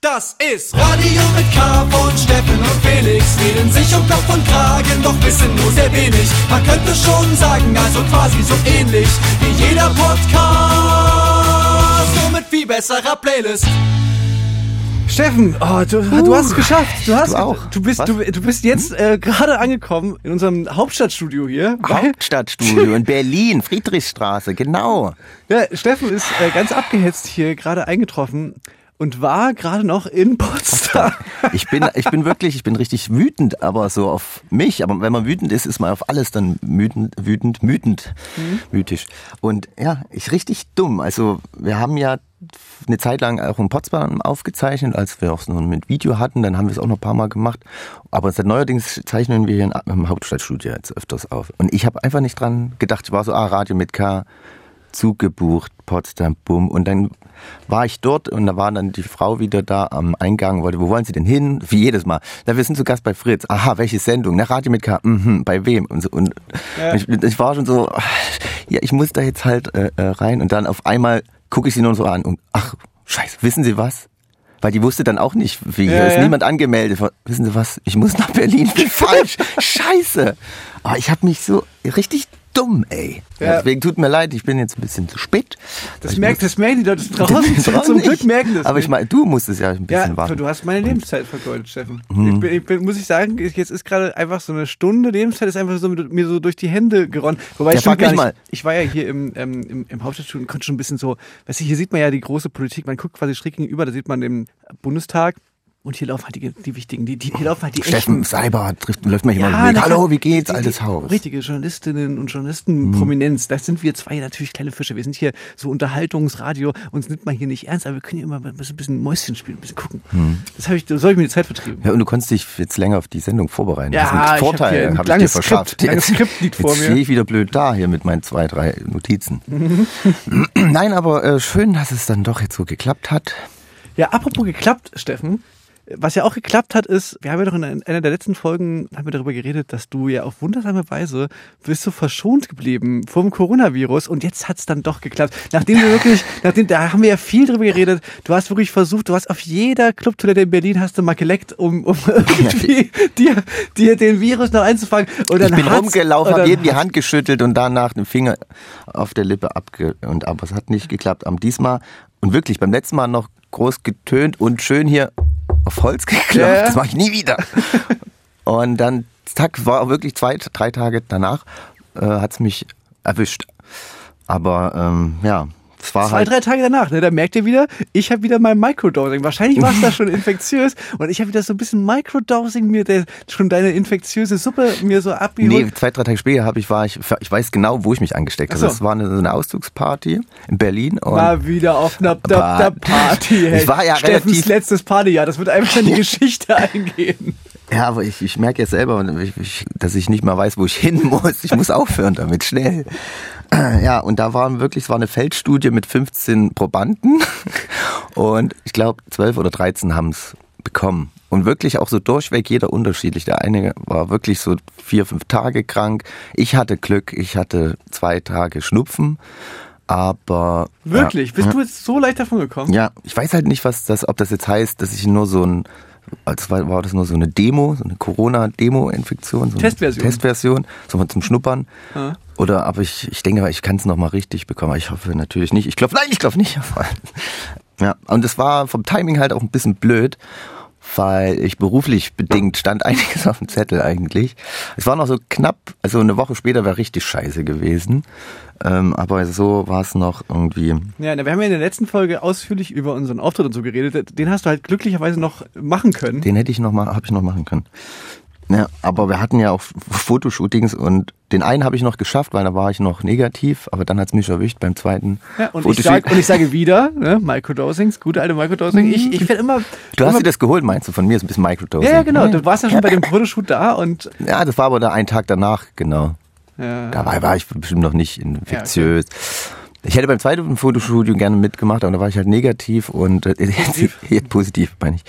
Das ist Radio mit K von Steffen und Felix. Reden sich um Kopf und Kragen, doch wissen nur sehr wenig. Man könnte schon sagen, also quasi so ähnlich wie jeder Podcast. Nur mit viel besserer Playlist. Steffen, oh, du, du hast es geschafft. Du hast Du auch. Du bist, du, du bist jetzt äh, gerade angekommen in unserem Hauptstadtstudio hier. Hauptstadtstudio in Berlin, Friedrichstraße, genau. Ja, Steffen ist äh, ganz abgehetzt hier gerade eingetroffen und war gerade noch in Potsdam. Ich bin, ich bin wirklich, ich bin richtig wütend, aber so auf mich. Aber wenn man wütend ist, ist man auf alles dann wütend, wütend, wütend, mythisch. Und ja, ich richtig dumm. Also wir haben ja eine Zeit lang auch in Potsdam aufgezeichnet, als wir auch so mit Video hatten. Dann haben wir es auch noch ein paar Mal gemacht. Aber seit neuerdings zeichnen wir hier in- im Hauptstadtstudio jetzt öfters auf. Und ich habe einfach nicht dran gedacht. Ich war so, ah, Radio mit K, Zug gebucht, Potsdam, bumm. Und dann war ich dort und da war dann die Frau wieder da am Eingang, wollte, wo wollen Sie denn hin? Wie jedes Mal. Na, wir sind zu Gast bei Fritz. Aha, welche Sendung? Na, Radio mit K. Mhm, bei wem? Und, so, und Ja. ich, ich war schon so, ja, ich muss da jetzt halt äh, äh, rein. Und dann auf einmal gucke ich sie nur so an und ach, scheiße, wissen Sie was? Weil die wusste dann auch nicht, wie Ja, hier ist ja. niemand angemeldet. Wissen Sie was? Ich muss nach Berlin. Falsch. Scheiße. Aber ich habe mich so richtig dumm, ey. Ja. Deswegen tut mir leid, ich bin jetzt ein bisschen zu spät. Das, Ich merkt, muss- das merken die Leute draußen. Zum Glück merken das. Aber ich meine, du musstest ja ein bisschen Ja, warten. du hast meine Lebenszeit vergeudet, Steffen. Hm. Ich bin, ich bin, muss ich sagen, jetzt ist gerade einfach so eine Stunde Lebenszeit ist einfach so mit, mir so durch die Hände geronnen. Wobei Ja, stimmt frag gar nicht. mal. Ich war ja hier im, ähm, im, im Hauptstadtstudio und konnte schon ein bisschen so, weißt du, hier sieht man ja die große Politik. Man guckt quasi schräg gegenüber, da sieht man den Bundestag. Und hier laufen halt die, die wichtigen, die, die, hier laufen halt die Steffen echten. Cyber trifft, läuft mir jemand Ja, na Hallo, wie geht's, Die- altes Haus? Richtige Journalistinnen und Journalisten, Prominenz. Das sind wir zwei natürlich kleine Fische. Wir sind hier so Unterhaltungsradio. Uns nimmt man hier nicht ernst, aber wir können hier immer ein bisschen, Mäuschen spielen, ein bisschen gucken. Das habe ich, so habe ich mir die Zeit vertrieben. Ja, und du konntest dich jetzt länger auf die Sendung vorbereiten. Ja, das hab Vorteile, ein habe ich dir verschafft. Skript, langes Skript liegt vor jetzt mir. stehe ich wieder blöd da hier mit meinen zwei, drei Notizen. Mhm. Nein, aber äh, schön, dass es dann doch jetzt so geklappt hat. Ja, apropos geklappt, Steffen. Was ja auch geklappt hat, ist, wir haben ja doch in einer der letzten Folgen haben wir darüber geredet, dass du ja auf wundersame Weise bist du verschont geblieben vom Coronavirus und jetzt hat's dann doch geklappt. Nachdem du wirklich, nachdem, da haben wir ja viel drüber geredet, du hast wirklich versucht, du hast auf jeder Clubtoilette in Berlin hast du mal geleckt, um, um irgendwie dir, dir den Virus noch einzufangen. Und dann Ich bin rumgelaufen, habe jedem die Hand geschüttelt und danach den Finger auf der Lippe abge... Und, aber es hat nicht geklappt. Am diesmal, und wirklich, beim letzten Mal noch groß getönt und schön hier auf Holz geklopft. Ja. Das mache ich nie wieder. und dann, zack, war wirklich zwei, drei Tage danach, äh, hat's mich erwischt. Aber ähm, ja, es war Zwei, halt... drei Tage danach, ne, da merkt ihr wieder, ich habe wieder mein Microdosing. Wahrscheinlich war es da schon infektiös und ich habe wieder so ein bisschen Microdosing mir der, schon deine infektiöse Suppe mir so abgeholt. Nee, zwei, drei Tage später habe ich, war ich, ich weiß genau, wo ich mich angesteckt habe. So. Das war eine, so eine Auszugsparty in Berlin. Und Mal wieder auf einer da, da Party. Hey. Ich war ja Steffens relativ- letztes Partyjahr. Das wird einfach in die Geschichte eingehen. Ja, aber ich, ich merke jetzt selber, dass ich nicht mehr weiß, wo ich hin muss. Ich muss aufhören damit, schnell. Ja, und da waren wirklich, es war eine Feldstudie mit 15 Probanden und ich glaube 12 oder 13 haben es bekommen. Und wirklich auch so durchweg jeder unterschiedlich. Der eine war wirklich so vier, fünf Tage krank. Ich hatte Glück, ich hatte zwei Tage Schnupfen. Aber Wirklich? Ja, Bist du jetzt so leicht davon gekommen? ja, ich weiß halt nicht, was das, ob das jetzt heißt, dass ich nur so ein, als war, war das nur so eine Demo, so eine Corona-Demo-Infektion, so eine Testversion. Testversion, so mal zum Schnuppern. Ja. Oder aber ich, ich denke, ich kann es noch mal richtig bekommen. Aber ich hoffe natürlich nicht. Ich glaube, nein, ich glaube nicht. Ja, und es war vom Timing halt auch ein bisschen blöd, weil ich beruflich bedingt stand einiges auf dem Zettel eigentlich. Es war noch so knapp, also eine Woche später wäre richtig scheiße gewesen. Ähm, aber so war es noch irgendwie. Ja, wir haben ja in der letzten Folge ausführlich über unseren Auftritt und so geredet. Den hast du halt glücklicherweise noch machen können. Den hätte ich noch mal, habe ich noch machen können. Ja, aber wir hatten ja auch Fotoshootings und den einen habe ich noch geschafft, weil da war ich noch negativ, aber dann hat's mich erwischt beim zweiten. Ja, und, ich sag, und ich sage wieder, ne, Microdosings, gute alte Microdosing. Ich, ich werde immer. du hast immer, dir das geholt, meinst du? Von mir ist ein bisschen Microdosing. Ja, ja, genau. Du warst ja schon bei dem Fotoshoot da und. Ja, das war aber der einen Tag danach, genau. Ja. Dabei war ich bestimmt noch nicht infektiös. Ich hätte beim zweiten Fotoshooting gerne mitgemacht, aber da war ich halt negativ und äh, ja, positiv meine ich.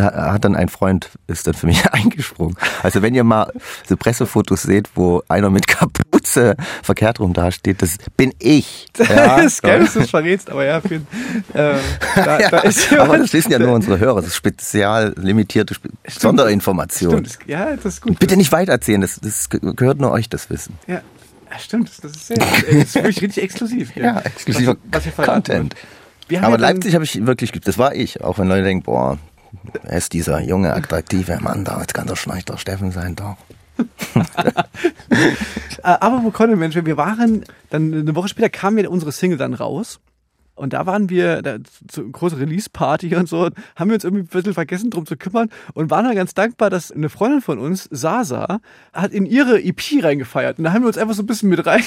Da hat dann ein Freund, ist dann für mich eingesprungen. Also wenn ihr mal so Pressefotos seht, wo einer mit Kapuze verkehrt rum dasteht, das bin ich. Ja, das ist geil, dass du es verrätst, aber ja, für, äh, da, ja, da ist aber das wissen ja nur unsere Hörer, das ist spezial limitierte Spe Stimmt, Sonderinformation. Stimmt, ja, das ist gut. Bitte nicht weitererzählen, das, das gehört nur euch, das Wissen. Ja, ja stimmt, das ist, sehr, das ist wirklich richtig exklusiv. Ja, ja exklusiver was, was Content. Aber Leipzig habe ich wirklich, das war ich, auch wenn Leute denken, boah, er ist dieser junge, attraktive Mann da, jetzt kann doch Schneider Steffen sein, doch. Aber wo konnte Mensch, wir waren, dann eine Woche später kam mir unsere Single dann raus. Und da waren wir, da, zu große Release-Party und so, haben wir uns irgendwie ein bisschen vergessen, drum zu kümmern und waren dann ganz dankbar, dass eine Freundin von uns, Sasa, hat in ihre EP reingefeiert. Und da haben wir uns einfach so ein bisschen mit rein,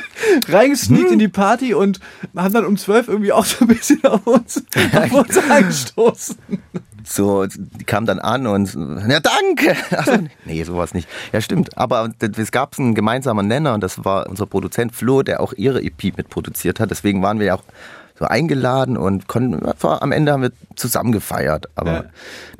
reingesneakt hm. in die Party und haben dann um zwölf irgendwie auch so ein bisschen auf uns, auf uns angestoßen so, die kam dann an und, ja, danke. Also, nee, sowas nicht. Ja, stimmt. Aber es gab einen gemeinsamen Nenner und das war unser Produzent Flo, der auch ihre EP mitproduziert hat. Deswegen waren wir ja auch so eingeladen und konnten, am Ende haben wir zusammen gefeiert. Aber ja.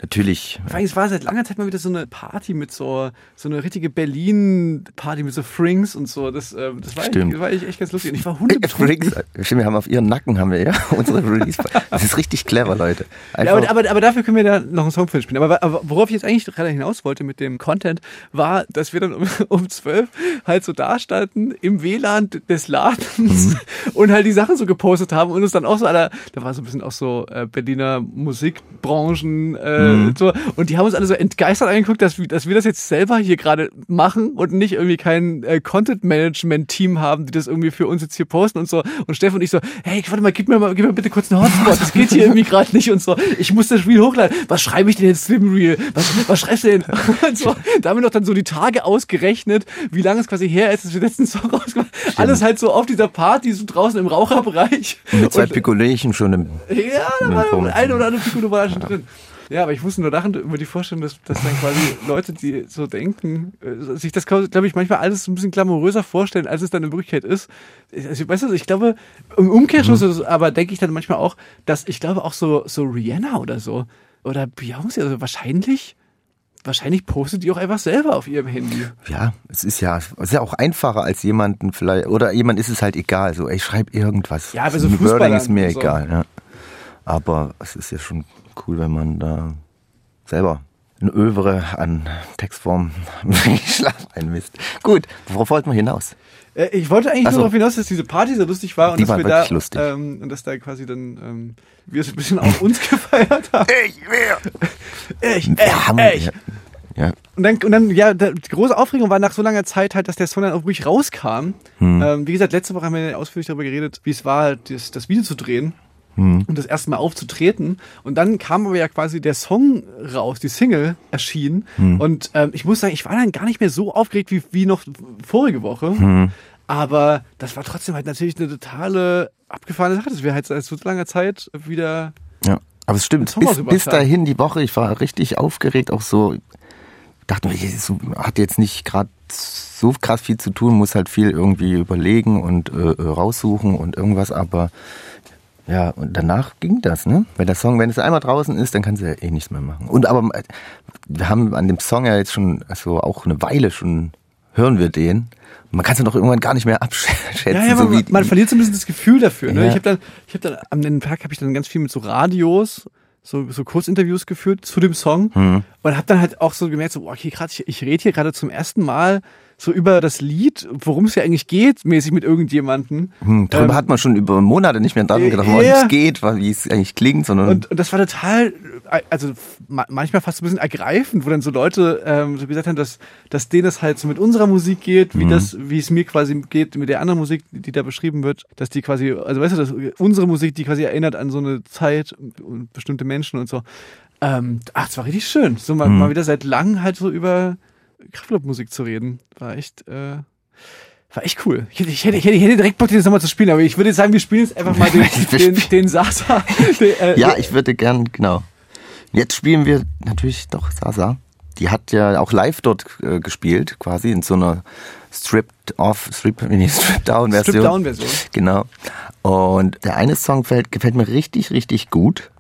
natürlich. Es war seit langer Zeit mal wieder so eine Party mit so, so eine richtige Berlin-Party mit so Frings und so. Das, äh, das war, Stimmt. Echt, war echt ganz lustig. Und ich war Frings, stimmt, wir haben auf ihren Nacken haben wir ja unsere Release. Das ist richtig clever, Leute. Ja, aber, aber, aber, dafür können wir da noch einen Song für spielen. Aber, aber worauf ich jetzt eigentlich gerade hinaus wollte mit dem Content, war, dass wir dann um, um 12 halt so da standen im WLAN des Ladens mhm. und halt die Sachen so gepostet haben und uns dann auch so alle, da war so ein bisschen auch so äh, Berliner Musikbranchen äh, mhm. so, und die haben uns alle so entgeistert angeguckt, dass, dass wir das jetzt selber hier gerade machen und nicht irgendwie kein äh, Content-Management-Team haben, die das irgendwie für uns jetzt hier posten und so. Und Steffen und ich so, hey, warte mal, gib mir mal, gib mir bitte kurz einen Hotspot, das geht hier irgendwie gerade nicht und so. Ich muss das Reel hochladen. Was schreibe ich denn jetzt im Reel? Was, was schreibst du denn? Und so. Da haben wir noch dann so die Tage ausgerechnet, wie lange es quasi her ist, dass wir letzten Song rausgemacht haben. Alles halt so auf dieser Party, so draußen im Raucherbereich. Mit zwei Picolation schon im. Ja, da war ein oder andere Piccolo war schon drin. Ja, aber ich muss nur lachen über die Vorstellung, dass, dass dann quasi Leute, die so denken, äh, sich das, glaube ich, manchmal alles ein bisschen glamouröser vorstellen, als es dann in Wirklichkeit ist. Also, weißt du, ich glaube, im Umkehrschluss, mhm. aber denke ich dann manchmal auch, dass ich glaube auch so, so Rihanna oder so, oder Beyoncé, also wahrscheinlich wahrscheinlich postet die auch einfach selber auf ihrem Handy. Ja, es ist ja, es ist ja auch einfacher als jemanden vielleicht, oder jemand ist es halt egal, so, ich schreibe irgendwas. Ja, aber so Wording ist mir so. egal, ja. Aber es ist ja schon cool, wenn man da selber ein Övre an Textform Schlaf einmisst. Gut, worauf wollten wir hinaus? Äh, ich wollte eigentlich so. nur darauf hinaus, dass diese Party so lustig war und Die dass war wir da lustig. Ähm, und dass da quasi dann ähm, wir es ein bisschen auf uns gefeiert haben. Ich, wer? Ich, ich, ich. Ja. Und dann, und dann, ja, die große Aufregung war nach so langer Zeit halt, dass der Song dann auch ruhig rauskam. Hm. Ähm, wie gesagt, letzte Woche haben wir ausführlich darüber geredet, wie es war, das, das Video zu drehen hm. und das erste Mal aufzutreten. Und dann kam aber ja quasi der Song raus, die Single erschien. Hm. Und ähm, ich muss sagen, ich war dann gar nicht mehr so aufgeregt wie, wie noch vorige Woche. Hm. Aber das war trotzdem halt natürlich eine totale abgefahrene Sache, dass wir halt seit so langer Zeit wieder. Ja, aber es stimmt. Bis, bis dahin die Woche, ich war richtig aufgeregt, auch so. Dachte mir, hat jetzt nicht gerade so krass viel zu tun, muss halt viel irgendwie überlegen und äh, äh raussuchen und irgendwas, aber ja, und danach ging das, ne? Weil der Song, wenn es einmal draußen ist, dann kannst du ja eh nichts mehr machen. Und aber äh, wir haben an dem Song ja jetzt schon, also auch eine Weile schon hören wir den. Man kann es ja doch irgendwann gar nicht mehr abschätzen. Ja, ja, so man, man, verliert so ein bisschen das Gefühl dafür. Ne? Ja. Ich habe dann, ich habe dann am Tag habe ich dann ganz viel mit so Radios so, so Kurzinterviews geführt zu dem Song mhm. und habe dann halt auch so gemerkt, so, okay, grad, ich, ich rede hier gerade zum ersten Mal so über das Lied, worum es ja eigentlich geht, mäßig mit irgendjemanden. Hm, darüber ähm, hat man schon über Monate nicht mehr daran gedacht, worum ja. es geht, wie es eigentlich klingt, sondern. Und, und das war total, also manchmal fast ein bisschen ergreifend, wo dann so Leute ähm, so gesagt haben, dass, dass denen es halt so mit unserer Musik geht, wie mhm. das, wie es mir quasi geht mit der anderen Musik, die da beschrieben wird, dass die quasi, also weißt du, dass unsere Musik, die quasi erinnert an so eine Zeit und bestimmte Menschen und so. Ähm, ach, es war richtig schön. So mal, mhm. mal wieder seit langem halt so über Kraftclub-Musik zu reden. War echt, äh, war echt cool. Ich hätte, ich hätte, ich hätte direkt Bock, das nochmal zu spielen, aber ich würde sagen, wir spielen jetzt einfach mal den, den, den Sasa. Den, äh, ja, ich würde gern, genau. Jetzt spielen wir natürlich doch Sasa. Die hat ja auch live dort äh, gespielt, quasi in so einer stripped off, strip, nee, stripped down Version. Stripped down Version. Genau. Und der eine Song gefällt, gefällt mir richtig, richtig gut.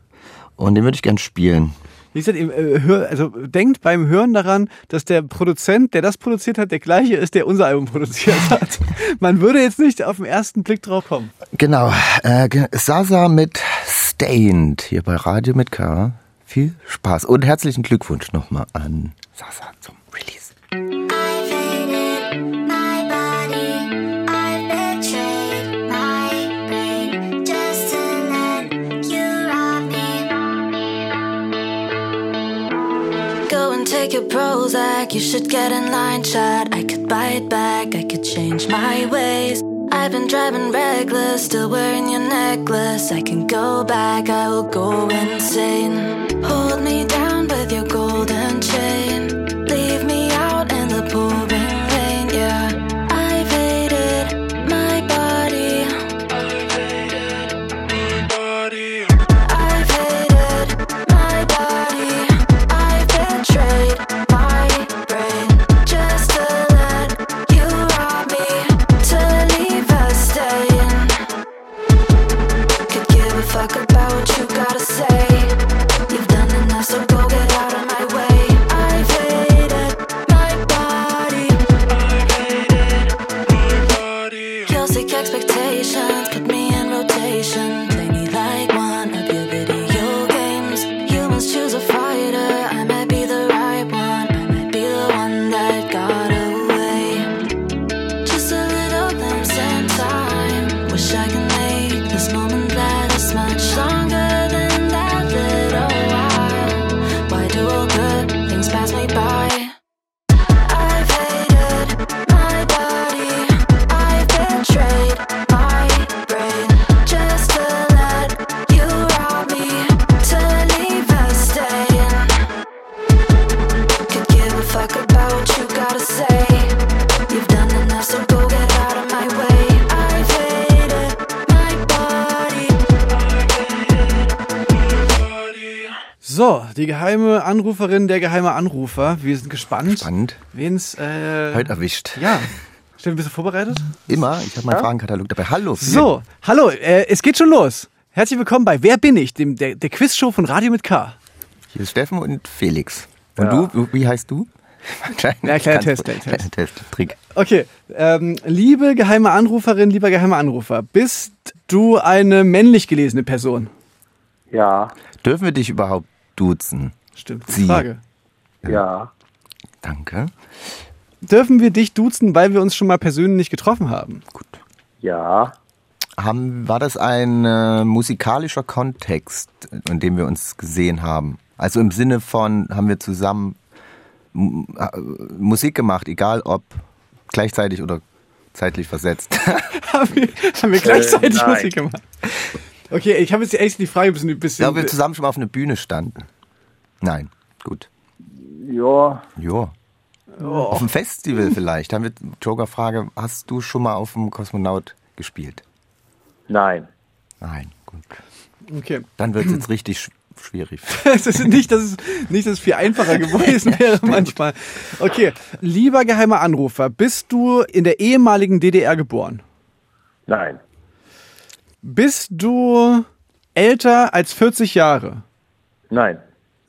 Und den würde ich gern spielen. Wie gesagt, äh, also denkt beim Hören daran, dass der Produzent, der das produziert hat, der gleiche ist, der unser Album produziert hat. Man würde jetzt nicht auf den ersten Blick drauf kommen. Genau. Äh, Sasa mit Stained hier bei Radio mit K. Viel Spaß und herzlichen Glückwunsch nochmal an Sasa zum Release. Take your Prozac. You should get in line, chat. I could bite back. I could change my ways. I've been driving reckless, still wearing your necklace. I can go back. I will go insane. Hold me down geheime Anruferin, der geheime Anrufer. Wir sind gespannt, Spannend. wen's äh, Heute erwischt. Ja. Steffen, bist du vorbereitet? Immer. Ich habe meinen Fragenkatalog dabei. Hallo. So, hallo, äh, es geht schon los. Herzlich willkommen bei Wer bin ich, dem, der, der Quizshow von Radio mit K. Hier ist Steffen und Felix. Und du, du, wie heißt du? Ja, kleiner Test, kleiner kleiner Test. Test. Trick. Okay, ähm, liebe geheime Anruferin, lieber geheimer Anrufer, bist du eine männlich gelesene Person? Ja, Dürfen wir dich überhaupt duzen? Stimmt, gute Sie. Frage. ja, Danke. Dürfen wir dich duzen, weil wir uns schon mal persönlich getroffen haben? ja, Haben, war das ein äh, musikalischer Kontext, in dem wir uns gesehen haben? Also im Sinne von, haben wir zusammen äh, Musik gemacht, egal ob gleichzeitig oder zeitlich versetzt. haben, wir, haben wir gleichzeitig nein. Musik gemacht? Okay, ich habe jetzt echt die Frage ein bisschen... Ein bisschen Ja, wir zusammen schon mal auf einer Bühne standen. Nein, gut. ja, Ja. Auf dem Festival vielleicht. Haben wir Joker-Frage, hast du schon mal auf dem Kosmonaut gespielt? nein, Nein, gut. okay. Dann wird es jetzt richtig sch schwierig. Es ist nicht, dass es nicht, dass es viel einfacher gewesen wäre manchmal. Okay, lieber geheimer Anrufer, bist du in der ehemaligen DDR geboren? nein, Bist du älter als 40 Jahre? nein,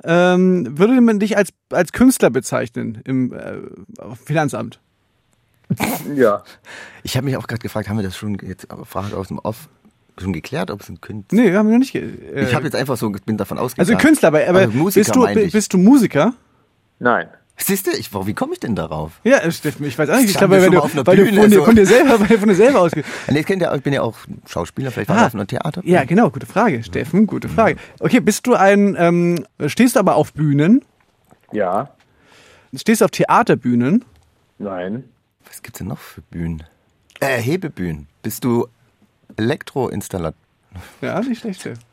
Ähm, würde man dich als, als Künstler bezeichnen im äh, Finanzamt? ja, Ich habe mich auch gerade gefragt, haben wir das schon jetzt Frage aus dem Off schon geklärt, ob es ein Künstler Nee, haben wir noch nicht. Äh, Ich habe jetzt einfach so bin davon ausgegangen. also Künstler, aber, aber Also Musiker bist, du, bist du Musiker? nein, Siehst du, ich, wie komme ich denn darauf? Ja, äh, Steffen, ich weiß auch nicht. Ich glaube, weil du, mal auf einer weil du Bühne, von, dir, so. von dir selber, weil du von dir selber ausge. Nee, ich, kennt ja, ich bin ja auch Schauspieler, vielleicht war Ah. ich auf einem Theater. Ja, genau, gute Frage, Steffen, gute Frage. Okay, bist du ein, ähm, stehst du aber auf Bühnen? ja, Stehst du auf Theaterbühnen? nein, Was gibt's denn noch für Bühnen? Äh, Hebebühnen. Bist du Elektroinstallateur? Ja, nicht schlecht. Steffen.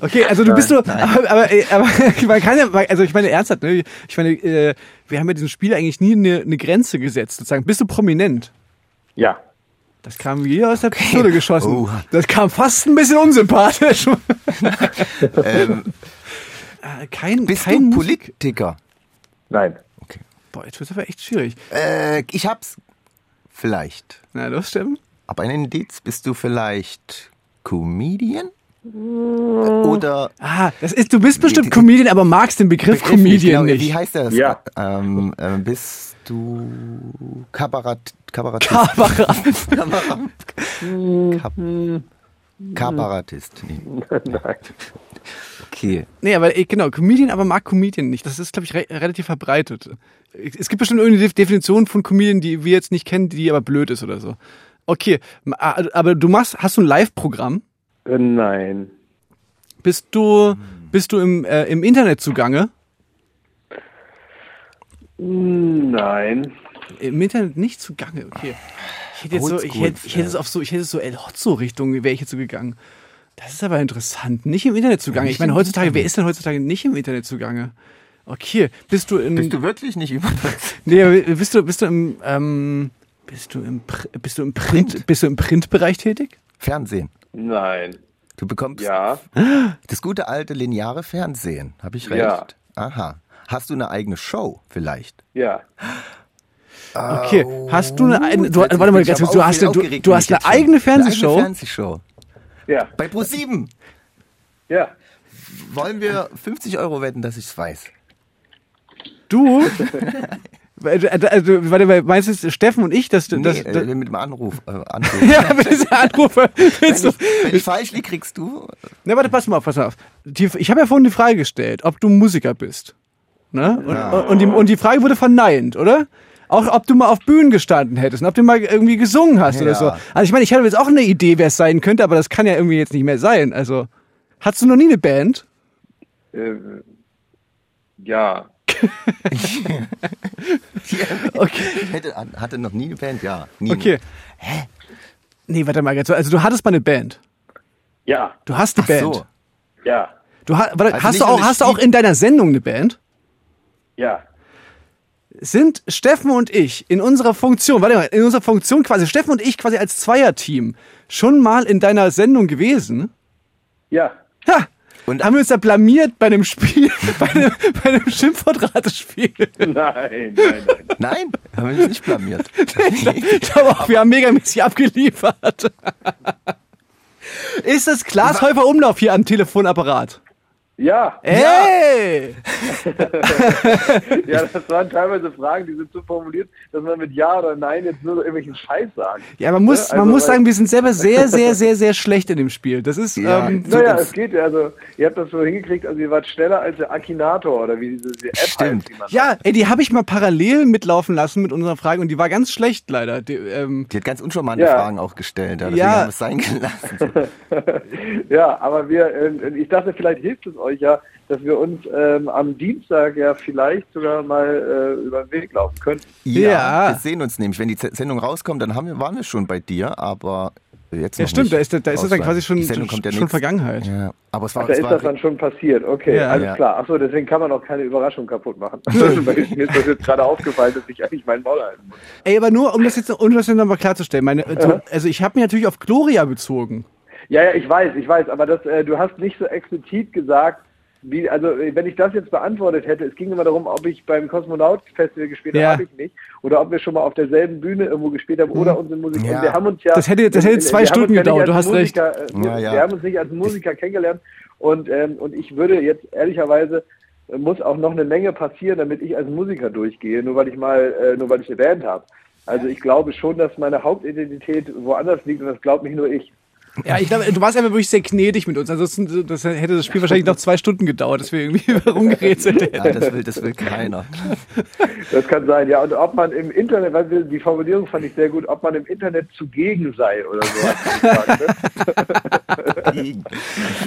Okay, also du bist so, aber, aber, äh, aber man kann ja, also ich meine ernsthaft, ne? ich meine, äh, wir haben ja diesem Spiel eigentlich nie eine, eine Grenze gesetzt, sozusagen. Bist du prominent? ja, Das kam wie aus der Pistole geschossen. Oh. Das kam fast ein bisschen unsympathisch. Ähm, Äh, kein, bist kein du Politiker? nein, Okay. Boah, jetzt wird aber echt schwierig. Äh, ich hab's. Vielleicht. Na, los, Steffen? Aber ein Indiz, bist du vielleicht Comedian? Oder Ah, das ist, du bist bestimmt Die- die- Comedian, aber magst den Begriff, Begriff nicht, Comedian genau, nicht. Wie heißt das? Ja. Ähm, ähm, bist du Kabarett, Kabarettist? Kabarettist. Nee. Nein. Okay. Nee, aber eh, genau, Comedian, aber mag Comedian nicht. Das ist, glaube ich, re relativ verbreitet. Es gibt bestimmt irgendeine Def- Definition von Comedian, die wir jetzt nicht kennen, die aber blöd ist oder so. Okay, aber du machst, hast du ein Live-Programm? Äh, Nein. Bist du, bist du im, äh, im Internet zugange? Nein. Im Internet nicht zugange, okay. Ich hätte jetzt so, ich hätte, ich hätte es auf so, ich hätte es so El Hotzo Richtung, wäre ich jetzt so gegangen. Das ist aber interessant. Nicht im Internet zugange. Ich meine, heutzutage, wer ist denn heutzutage nicht im Internet zugange? Okay, bist du in, Bist du wirklich nicht über Nee, bist du, bist du im, ähm, bist du im, bist du im Print, Print? bist du im Printbereich tätig? Fernsehen? Nein. Du bekommst Ja. das gute alte lineare Fernsehen. Habe ich recht? Ja. Aha. Hast du eine eigene Show vielleicht? Ja. Okay, hast du eine, du, wird- warte mal ganz kurz, du hast, eine- du, du hast ich eine eigene Fernsehshow? Eine eigene Fernsehshow. Ja. Bei Pro7 Ja. wollen wir 50 Euro wetten, dass ich es weiß. Du? Also, also, warte mal, meinst du Steffen und ich, dass, Nee, dass, äh, mit dem Anruf. Äh, Anruf. ja, mit dieser Anrufe. Willst du, Wenn ich falsch liege, kriegst du. Na, warte, pass mal auf, pass mal auf. Die, ich habe ja vorhin die Frage gestellt, ob du Musiker bist. Ne? Und, und, die, und die Frage wurde verneint, oder? Auch ob du mal auf Bühnen gestanden hättest und ob du mal irgendwie gesungen hast oder Ja. so. Also ich meine, ich hatte jetzt auch eine Idee, wer es sein könnte, aber das kann ja irgendwie jetzt nicht mehr sein. Also, hattest du noch nie eine Band? Äh, ja. Okay. Ich hätte, hatte noch nie eine Band, ja. Nie. Okay. Nee, warte mal ganz. Also du hattest mal eine Band. Ja. Du hast eine Ach Band. so. Ja. Du ha, warte, Also hast du auch, hast du auch in deiner Sendung eine Band? Ja. Sind Steffen und ich in unserer Funktion, warte mal, in unserer Funktion quasi, Steffen und ich quasi als Zweierteam schon mal in deiner Sendung gewesen? Ja. Ha! Und- haben wir uns da blamiert bei einem Spiel, bei einem, bei einem Schimpfwortratespiel? Nein, nein, nein. Nein, haben wir uns nicht blamiert. Ich glaube auch, wir haben megamäßig abgeliefert. Ist das Glashäufer Umlauf hier am Telefonapparat? Ja. Hey! Ja, das waren teilweise Fragen, die sind so formuliert, dass man mit Ja oder Nein jetzt nur so irgendwelchen Scheiß sagt. Ja, man muss, Ja, man also, muss weil- sagen, wir sind selber sehr, sehr, sehr, sehr schlecht in dem Spiel. Das ist, Ja. ähm, So Naja, das- es geht, also ihr habt das so hingekriegt, also ihr wart schneller als der Akinator oder wie diese, diese App Stimmt. heißt, die man ja, ey, die habe ich mal parallel mitlaufen lassen mit unserer Frage und die war ganz schlecht leider. Die, ähm, Die hat ganz uncharmante Ja. Fragen auch gestellt, ja, deswegen Ja. haben wir es sein gelassen. Ja, aber wir, äh, ich dachte, vielleicht hilft es euch ja, dass wir uns ähm, am Dienstag ja vielleicht sogar mal äh, über den Weg laufen könnten. Ja. Wir sehen uns nämlich. Wenn die Z- Sendung rauskommt, dann haben wir, waren wir schon bei dir, aber jetzt ja, noch stimmt, nicht. da ist, da ist das dann quasi schon, ja schon nächst- Vergangenheit. Ja, aber es war, Ach, da es ist war das dann schon passiert. Okay, Ja. alles Ja. klar. Achso, deswegen kann man auch keine Überraschung kaputt machen. Weil mir ist das jetzt gerade aufgefallen, dass ich eigentlich meinen Maul halten muss. Ey, aber nur, um das jetzt, um das jetzt nochmal klarzustellen, meine, also, also ich habe mich natürlich auf Gloria bezogen. Ja, ja, ich weiß, ich weiß, aber das, äh, du hast nicht so explizit gesagt, wie, also äh, wenn ich das jetzt beantwortet hätte, es ging immer darum, ob ich beim Kosmonaut-Festival gespielt Ja. habe, habe ich nicht, oder ob wir schon mal auf derselben Bühne irgendwo gespielt haben oder unsere Musik. Ja. Und wir haben uns ja, Das hätte- das hätte zwei wir Stunden gedauert, du hast recht. Musiker, Äh, Ja, ja. Wir haben uns nicht als Musiker kennengelernt und ähm, und ich würde jetzt ehrlicherweise äh, muss auch noch eine Menge passieren, damit ich als Musiker durchgehe, nur weil ich mal, äh, nur weil ich eine Band habe. Also ich glaube schon, dass meine Hauptidentität woanders liegt und das glaubt nicht nur ich. Ja, ich glaube, du warst einfach wirklich sehr gnädig mit uns. Ansonsten das hätte das Spiel wahrscheinlich noch zwei Stunden gedauert, dass wir irgendwie rumgerätselt hätten. ja, das will, das will keiner. Das kann sein, ja. Und ob man im Internet, weil wir, die Formulierung fand ich sehr gut, ob man im Internet zugegen sei oder so.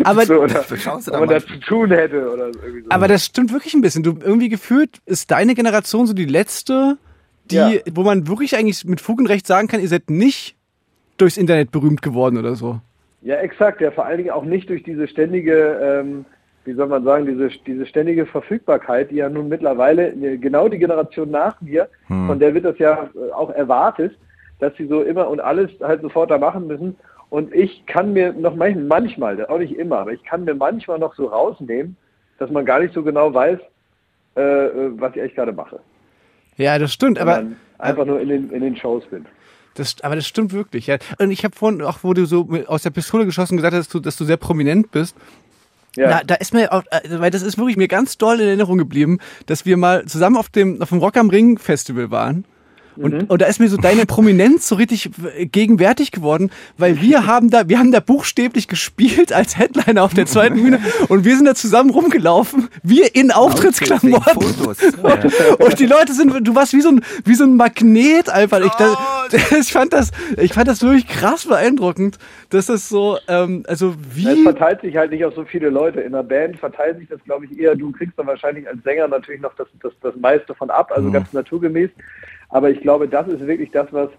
Aber, ne? so oder ob man das zu tun hätte oder so. aber das stimmt wirklich ein bisschen. Du irgendwie gefühlt ist deine Generation so die letzte, die, Ja. wo man wirklich eigentlich mit Fug und Recht sagen kann, ihr seid nicht durchs Internet berühmt geworden oder so. Ja, exakt. Ja, vor allen Dingen auch nicht durch diese ständige, ähm, wie soll man sagen, diese, diese ständige Verfügbarkeit, die ja nun mittlerweile äh, genau die Generation nach mir, von der wird das ja äh, auch erwartet, dass sie so immer und alles halt sofort da machen müssen. Und ich kann mir noch manch- manchmal, auch nicht immer, aber ich kann mir manchmal noch so rausnehmen, dass man gar nicht so genau weiß, äh, äh, was ich eigentlich gerade mache. Ja, das stimmt. Aber einfach nur in den, in den Shows bin. Das, aber das stimmt wirklich. Ja. Und ich habe vorhin, auch wo du so aus der Pistole geschossen gesagt hast, dass du, dass du sehr prominent bist. Ja. Da, da ist mir auch, äh, weil das ist wirklich mir ganz doll in Erinnerung geblieben, dass wir mal zusammen auf dem, auf dem Rock am Ring Festival waren. Und, Mhm. und da ist mir so deine Prominenz so richtig gegenwärtig geworden, weil wir haben da, wir haben da buchstäblich gespielt als Headliner auf der zweiten Bühne und wir sind da zusammen rumgelaufen, wir in Auftrittsklamotten. Fotos. Und die Leute sind, du warst wie so ein, wie so ein Magnet einfach. Ich, das, ich fand das, ich fand das wirklich krass beeindruckend, dass das so, ähm, also Es wie, verteilt sich halt nicht auf so viele Leute. In einer Band verteilt sich das, glaube ich, eher. Du kriegst dann wahrscheinlich als Sänger natürlich noch das, das, das meiste von ab, also ganz naturgemäß. Aber ich glaube, das ist wirklich das, was,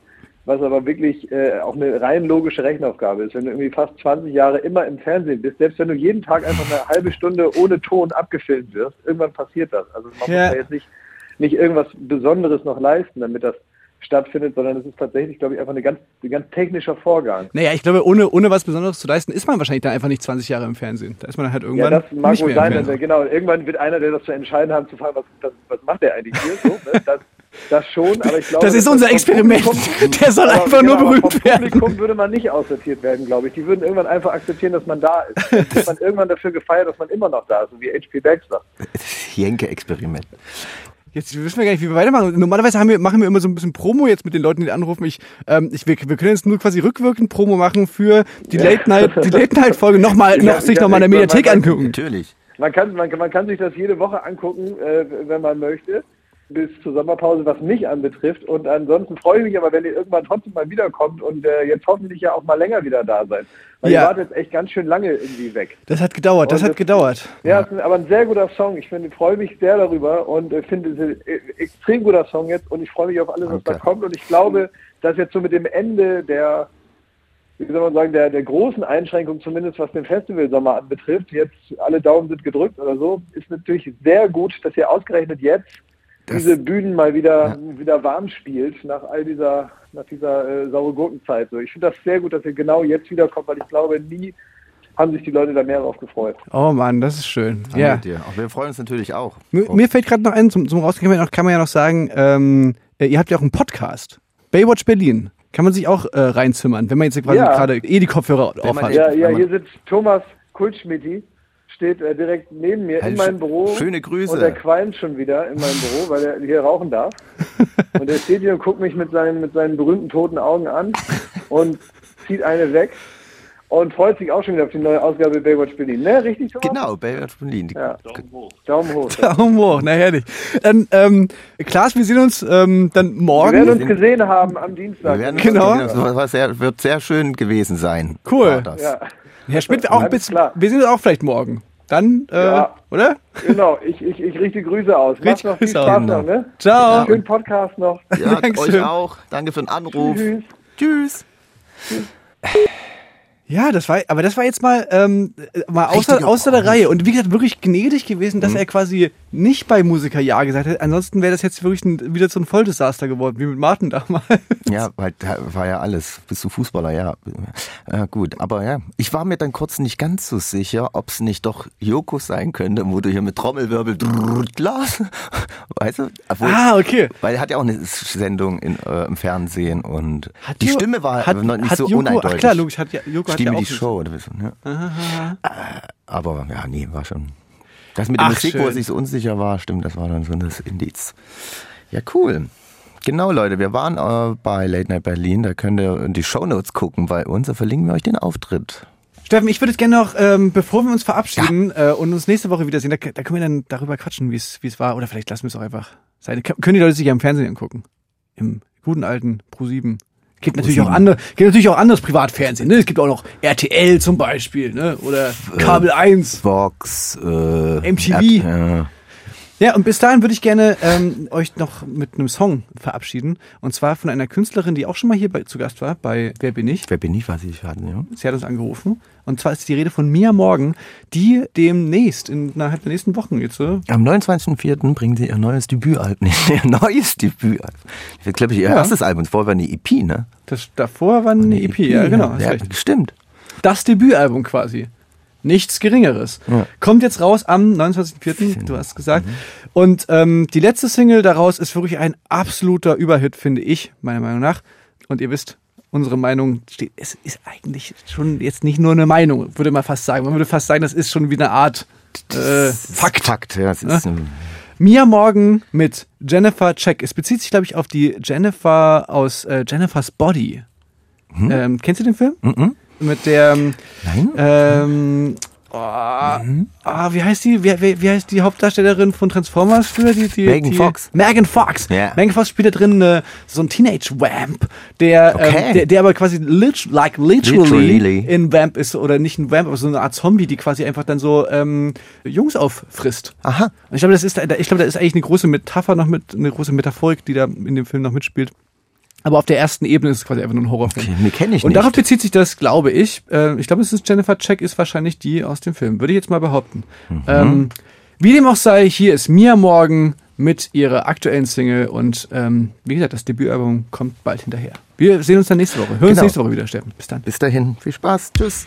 was aber wirklich äh, auch eine rein logische Rechenaufgabe ist. Wenn du irgendwie fast 20 Jahre immer im Fernsehen bist, selbst wenn du jeden Tag einfach eine halbe Stunde ohne Ton abgefilmt wirst, irgendwann passiert das. Also man Ja. muss ja jetzt nicht, nicht irgendwas Besonderes noch leisten, damit das stattfindet, sondern es ist tatsächlich, glaube ich, einfach eine ganz, ein ganz technischer Vorgang. naja, ich glaube, ohne, ohne was Besonderes zu leisten, ist man wahrscheinlich dann einfach nicht 20 Jahre im Fernsehen. Da ist man halt Ja, irgendwann das mag nicht wohl sein, dass, genau. Irgendwann wird einer, der das zu entscheiden haben, zu fragen, was, das, was macht der eigentlich hier? So, ne? das, das schon, aber ich glaube. Das ist unser Experiment. Publikum- Der soll aber einfach nur aber berühmt vom werden. Publikum würde man nicht aussortiert werden, glaube ich. Die würden irgendwann einfach akzeptieren, dass man da ist. Dann wird man irgendwann dafür gefeiert, dass man immer noch da ist, so wie HP Baxter. Jenke-Experiment. Jetzt wissen wir gar nicht, wie wir weitermachen. Normalerweise haben wir, machen wir immer so ein bisschen Promo jetzt mit den Leuten, die anrufen. Ich, ähm, ich, wir, wir können jetzt nur quasi rückwirkend Promo machen für die Late Night, die Late Night Folge nochmal, Ja, noch, sich ja, nochmal in der Mediathek angucken. Natürlich. Man kann, man, man kann sich das jede Woche angucken, äh, wenn man möchte, bis zur Sommerpause, was mich anbetrifft. Und ansonsten freue ich mich aber, wenn ihr irgendwann trotzdem mal wiederkommt und äh, jetzt hoffentlich ja auch mal länger wieder da seid. Weil Ja. ihr wart jetzt echt ganz schön lange irgendwie weg. Das hat gedauert, das Und hat das- gedauert. Ja, ist aber ein sehr guter Song. Ich finde, freue mich sehr darüber und äh, finde es ein äh, extrem guter Song jetzt und ich freue mich auf alles, was da Danke. kommt. Und ich glaube, dass jetzt so mit dem Ende der, wie soll man sagen, der, der großen Einschränkung, zumindest was den Festivalsommer anbetrifft, jetzt alle Daumen sind gedrückt oder so, ist natürlich sehr gut, dass ihr ausgerechnet jetzt diese Bühnen mal wieder, wieder warm spielt nach all dieser, nach dieser äh, saure Gurkenzeit. So, ich finde das sehr gut, dass ihr genau jetzt wiederkommt, weil ich glaube, nie haben sich die Leute da mehr drauf gefreut. Oh Mann, das ist schön. Danke Ja. dir. Auch wir freuen uns natürlich auch. Mir, mir fällt gerade noch ein, zum, zum Rausgehen kann man, noch, kann man ja noch sagen, ähm, äh, ihr habt ja auch einen Podcast. Baywatch Berlin. Kann man sich auch äh, reinzimmern, wenn man jetzt quasi Ja. gerade eh die Kopfhörer Wenn man auf hat. Ja, Ja, ja, hier sitzt Thomas Kultschmidti, steht äh, direkt neben mir Hey, in meinem Büro. schöne Grüße. Und er qualmt schon wieder in meinem Büro, weil er hier rauchen darf. und er steht hier und guckt mich mit seinen, mit seinen berühmten toten Augen an und zieht eine weg und freut sich auch schon wieder auf die neue Ausgabe Baywatch Berlin. Ne, richtig, Thomas? Genau, Baywatch Berlin. Ja. Daumen hoch. Daumen hoch, na herrlich. Dann, ähm, Klaas, wir sehen uns ähm, dann Wir morgen. werden uns gesehen haben am Dienstag. Wir werden Genau. Das war sehr, wird sehr schön gewesen sein. Cool. War das. Ja, Herr Schmidt, auch bis, klar. wir sehen uns auch vielleicht morgen. Dann, äh, Ja. oder? genau. Ich, ich, ich richte Grüße aus. Macht noch viel. Spaß noch, ne? Ciao. Schönen Podcast noch. Ja, Dankeschön. euch auch. Danke für den Anruf. Tschüss. Tschüss. Ja, das war, aber das war jetzt mal, ähm, äh, mal außer, außer der. Reihe. Und wie gesagt, wirklich gnädig gewesen, Mhm. dass er quasi nicht bei Musiker Ja gesagt hat. Ansonsten wäre das jetzt wirklich ein, wieder so ein Volldesaster geworden, wie mit Martin damals. Ja, weil da war ja alles. Bist du Fußballer? Ja. ja. Gut, aber ja. Ich war mir dann kurz nicht ganz so sicher, ob es nicht doch Joko sein könnte, wo du hier mit Trommelwirbel Glas, weißt du? Obwohl, Ah, okay. Weil er hat ja auch eine Sendung in, äh, im Fernsehen und Hat die Jo- Stimme war hat, noch nicht so Joko, uneindeutig. Ach klar, logisch, hat Joko hat Stimme ja die Show oder was, ne? Äh, Aber ja, nee, war schon. Das mit der Ach, Musik, wo er schön. sich so unsicher war, stimmt, das war dann so das Indiz. Ja, cool. Genau, Leute, wir waren äh, bei Late Night Berlin, da könnt ihr die Shownotes gucken bei uns, da verlinken wir euch den Auftritt. Steffen, ich würde jetzt gerne noch, ähm, bevor wir uns verabschieden äh, und uns nächste Woche wiedersehen, da, da können wir dann darüber quatschen, wie es es war. Oder vielleicht lassen wir es auch einfach sein. Können die Leute sich ja im Fernsehen angucken. Im guten alten Pro7. Gibt natürlich auch andere, gibt natürlich auch anderes Privatfernsehen. Ne? Es gibt auch noch RTL zum Beispiel, ne? Oder Kabel 1. Vox, äh, MTV. App, äh, Ja, und bis dahin würde ich gerne ähm, euch noch mit einem Song verabschieden. Und zwar von einer Künstlerin, die auch schon mal hier bei, zu Gast war, bei Wer bin ich? wer bin ich, was ich hatte, ja. Sie hat uns angerufen. Und zwar ist die Rede von Mia Morgan, die demnächst, innerhalb der nächsten Wochen jetzt, so, Am 29.04. bringen sie ihr neues Debütalbum. Nee, ihr neues Debütalbum. Ich glaube, ihr Ja. erstes Album. Vorher war eine EP, ne? das davor war eine EP, ja genau, Ja, stimmt. Das Debütalbum quasi. Nichts Geringeres. Ja. Kommt jetzt raus am 29.04., du hast gesagt. Und ähm, die letzte Single daraus ist wirklich ein absoluter Überhit, finde ich, meiner Meinung nach. Und ihr wisst, unsere Meinung steht, es ist eigentlich schon jetzt nicht nur eine Meinung, würde man fast sagen. Man würde fast sagen, das ist schon wie eine Art äh, Fakt. Fakt, ja. Es ist, ähm, Mia Morgan mit Jennifer Check. Es bezieht sich, glaube ich, auf die Jennifer aus äh, Jennifer's Body. Ähm, kennst du den Film? Mit der ähm, Nein? ähm, oh, ah, wie heißt die? Wie, wie, wie heißt die Hauptdarstellerin von Transformers früher? Die, die, Megan die, Fox. Megan Fox. Ja. Megan Fox spielt da drin äh, so ein Teenage Vamp, der, Okay. ähm, der, der aber quasi lit, like literally, Literally. in Vamp ist oder nicht ein Vamp, aber so eine Art Zombie, die quasi einfach dann so ähm, Jungs auffrisst. Aha. Und ich glaube, das ist, ich glaube, da ist eigentlich eine große Metapher noch mit, eine große Metaphorik, die da in dem Film noch mitspielt. Aber auf der ersten Ebene ist es quasi einfach nur ein Horrorfilm. Okay, nee, kenn ich Und nicht. darauf bezieht sich das, glaube ich. Äh, ich glaube, es ist Jennifer Check, ist wahrscheinlich die aus dem Film. Würde ich jetzt mal behaupten. Mhm. Ähm, wie dem auch sei, hier ist Mia Morgan mit ihrer aktuellen Single und ähm, wie gesagt, das Debütalbum kommt bald hinterher. Wir sehen uns dann nächste Woche. Hören uns Genau. nächste Woche wieder, Steffen. Bis dann. Bis dahin, viel Spaß. Tschüss.